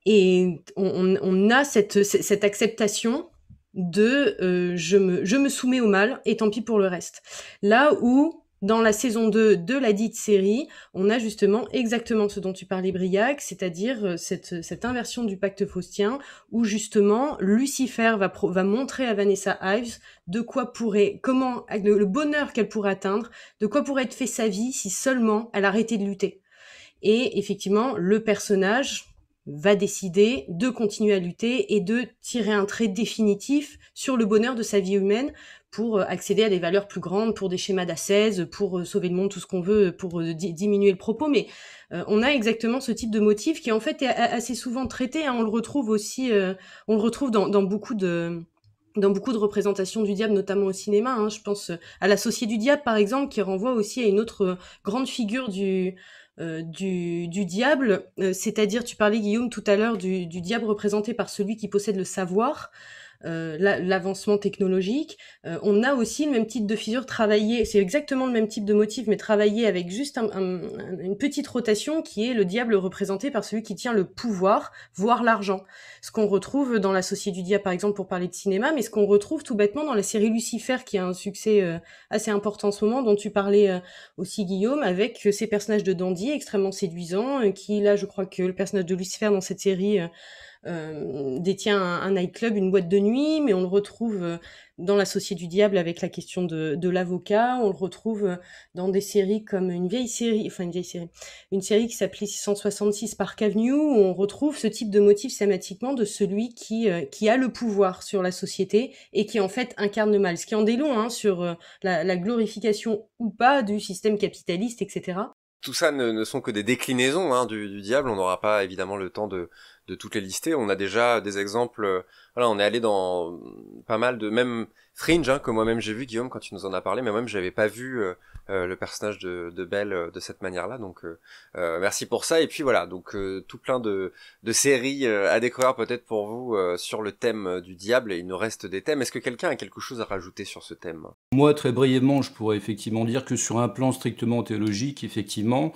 et on, a cette, cette acceptation de euh, je, me, je me soumets au mal et tant pis pour le reste. Là où dans la saison 2 de la dite série, on a justement exactement ce dont tu parlais, Briac, c'est-à-dire euh, cette, cette, inversion du pacte faustien, où justement Lucifer va, va montrer à Vanessa Ives de quoi pourrait, comment, le, bonheur qu'elle pourrait atteindre, de quoi pourrait être fait sa vie si seulement elle arrêtait de lutter. Et effectivement, le personnage va décider de continuer à lutter et de tirer un trait définitif sur le bonheur de sa vie humaine pour euh, accéder à des valeurs plus grandes, pour des schémas d'assaise, pour euh, sauver le monde, tout ce qu'on veut, pour euh, diminuer le propos. Mais on a exactement ce type de motif qui en fait est assez souvent traité. Hein. On le retrouve aussi, on le retrouve dans, beaucoup de dans beaucoup de représentations du diable, notamment au cinéma. Hein. Je pense à l'associé du diable, par exemple, qui renvoie aussi à une autre grande figure du, du, du, diable, c'est-à-dire, tu parlais, Guillaume, tout à l'heure, du, diable représenté par celui qui possède le savoir. Euh, l'avancement technologique. Euh, on a aussi le même type de fissure travaillé, c'est exactement le même type de motif, mais travaillé avec juste une petite rotation qui est le diable représenté par celui qui tient le pouvoir, voire l'argent. Ce qu'on retrouve dans l'associé du diable, par exemple, pour parler de cinéma, mais ce qu'on retrouve tout bêtement dans la série Lucifer, qui a un succès euh, assez important en ce moment, dont tu parlais aussi, Guillaume, avec ces personnages de dandy extrêmement séduisants, qui, là, je crois que le personnage de Lucifer dans cette série euh, détient un, nightclub, une boîte de nuit, mais on le retrouve euh, dans l'Associé du Diable avec la question de, l'avocat. On le retrouve euh, dans des séries comme une vieille série, enfin une vieille série, une série qui s'appelait 666 Park Avenue, où on retrouve ce type de motif thématiquement de celui qui, qui a le pouvoir sur la société et qui en fait incarne le mal. Ce qui en dit long hein, sur la glorification ou pas du système capitaliste, etc tout ça ne, sont que des déclinaisons hein, du, diable. On n'aura pas évidemment le temps de, de toutes les lister. On a déjà des exemples. Euh, voilà, on est allé dans pas mal de même Fringe hein, que moi-même j'ai vu Guillaume quand tu nous en as parlé, mais moi-même j'avais pas vu euh, euh, le personnage de, de Belle de cette manière-là. Donc merci pour ça. Et puis voilà, donc tout plein de, de séries à découvrir peut-être pour vous sur le thème du diable. Il nous reste des thèmes. Est-ce que quelqu'un a quelque chose à rajouter sur ce thème? Moi, très brièvement, je pourrais effectivement dire que sur un plan strictement théologique, effectivement,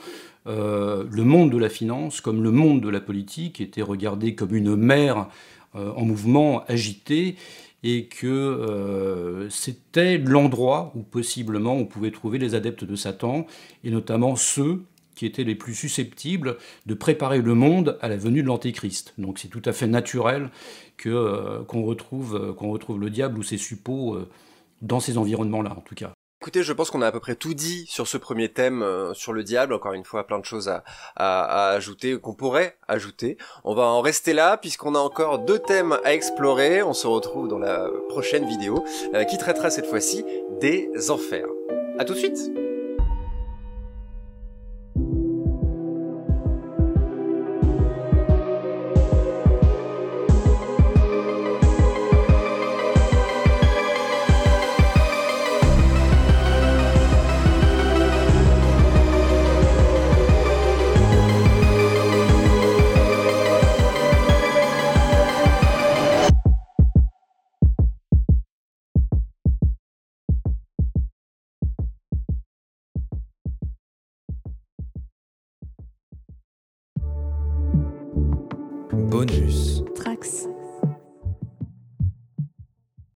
euh, le monde de la finance, comme le monde de la politique, était regardé comme une mer euh, en mouvement, agité, et que euh, c'était l'endroit où possiblement on pouvait trouver les adeptes de Satan, et notamment ceux qui étaient les plus susceptibles de préparer le monde à la venue de l'Antéchrist. Donc c'est tout à fait naturel que, qu'on, retrouve, qu'on retrouve le diable ou ses suppôts dans ces environnements-là, en tout cas. Écoutez, je pense qu'on a à peu près tout dit sur ce premier thème, euh, sur le diable. Encore une fois, plein de choses à, à, ajouter, qu'on pourrait ajouter. On va en rester là, puisqu'on a encore deux thèmes à explorer. On se retrouve dans la prochaine vidéo, euh, qui traitera cette fois-ci des enfers. À tout de suite